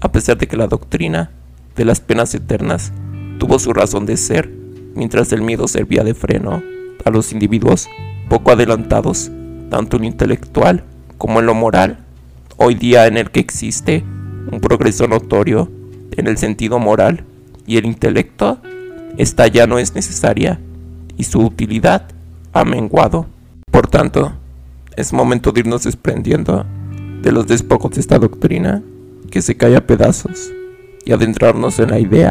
a pesar de que la doctrina de las penas eternas tuvo su razón de ser, mientras el miedo servía de freno a los individuos poco adelantados, tanto en lo intelectual como en lo moral, hoy día en el que existe un progreso notorio en el sentido moral y el intelecto, esta ya no es necesaria y su utilidad ha menguado. Por tanto, es momento de irnos desprendiendo de los despojos de esta doctrina que se cae a pedazos y adentrarnos en la idea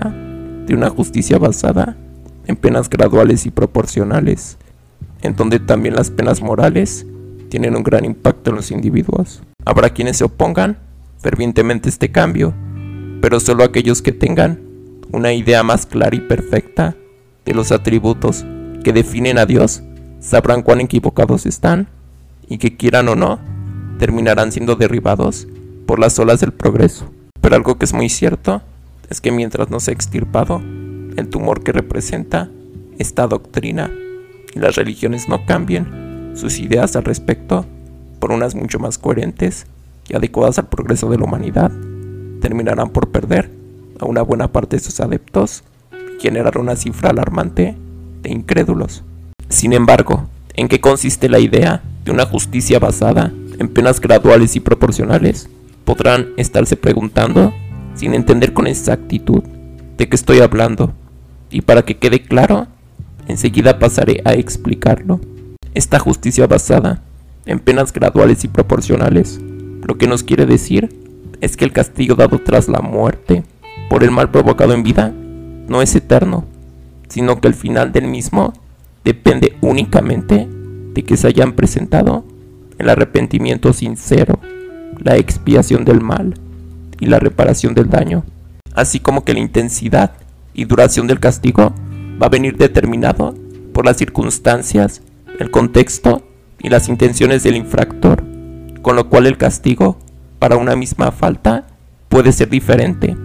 de una justicia basada en penas graduales y proporcionales, en donde también las penas morales tienen un gran impacto en los individuos. Habrá quienes se opongan fervientemente a este cambio, pero solo aquellos que tengan una idea más clara y perfecta de los atributos que definen a Dios sabrán cuán equivocados están y que quieran o no, terminarán siendo derribados por las olas del progreso. Pero algo que es muy cierto es que mientras no se ha extirpado el tumor que representa esta doctrina y las religiones no cambien sus ideas al respecto por unas mucho más coherentes y adecuadas al progreso de la humanidad, terminarán por perder a una buena parte de sus adeptos y generar una cifra alarmante de incrédulos. Sin embargo, ¿en qué consiste la idea de una justicia basada en penas graduales y proporcionales? Podrán estarse preguntando, sin entender con exactitud, de qué estoy hablando. Y para que quede claro, enseguida pasaré a explicarlo. Esta justicia basada en penas graduales y proporcionales, lo que nos quiere decir es que el castigo dado tras la muerte por el mal provocado en vida no es eterno, sino que el final del mismo depende únicamente de que se hayan presentado el arrepentimiento sincero, la expiación del mal y la reparación del daño, así como que la intensidad y duración del castigo va a venir determinado por las circunstancias, el contexto y las intenciones del infractor, con lo cual el castigo para una misma falta puede ser diferente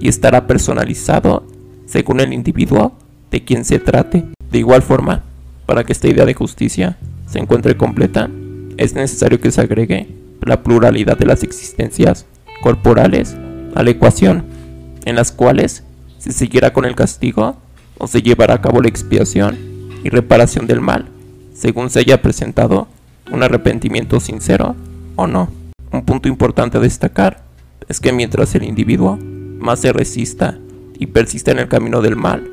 y estará personalizado según el individuo de quien se trate. De igual forma, para que esta idea de justicia se encuentre completa, es necesario que se agregue la pluralidad de las existencias corporales a la ecuación, en las cuales se seguirá con el castigo o se llevará a cabo la expiación y reparación del mal, según se haya presentado un arrepentimiento sincero o no. Un punto importante a destacar es que mientras el individuo más se resista y persista en el camino del mal,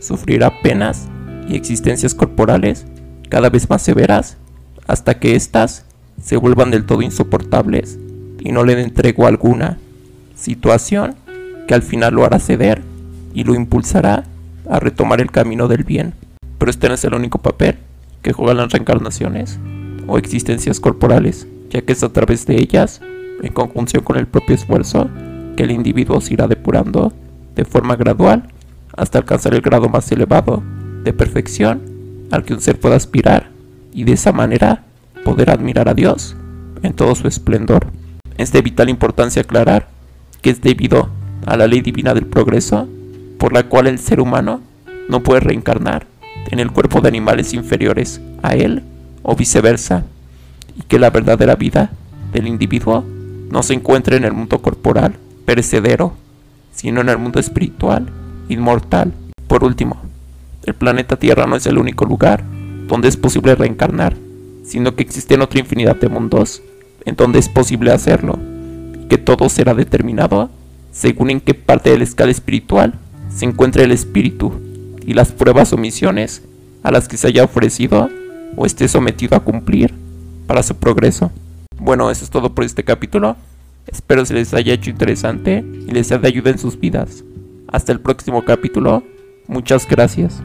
sufrirá penas y existencias corporales cada vez más severas hasta que éstas se vuelvan del todo insoportables y no le den tregua alguna, situación que al final lo hará ceder y lo impulsará a retomar el camino del bien. Pero este no es el único papel que juegan las reencarnaciones o existencias corporales, ya que es a través de ellas, en conjunción con el propio esfuerzo, que el individuo se irá depurando de forma gradual hasta alcanzar el grado más elevado de perfección al que un ser pueda aspirar y de esa manera poder admirar a Dios en todo su esplendor. Es de vital importancia aclarar que es debido a la ley divina del progreso por la cual el ser humano no puede reencarnar en el cuerpo de animales inferiores a él o viceversa y que la verdadera vida del individuo no se encuentra en el mundo corporal perecedero, sino en el mundo espiritual inmortal. Por último, el planeta Tierra no es el único lugar donde es posible reencarnar, sino que existen otra infinidad de mundos en donde es posible hacerlo, que todo será determinado según en qué parte de la escala espiritual se encuentre el espíritu y las pruebas o misiones a las que se haya ofrecido o esté sometido a cumplir para su progreso. Bueno, eso es todo por este capítulo. Espero se les haya hecho interesante y les sea de ayuda en sus vidas. Hasta el próximo capítulo. Muchas gracias.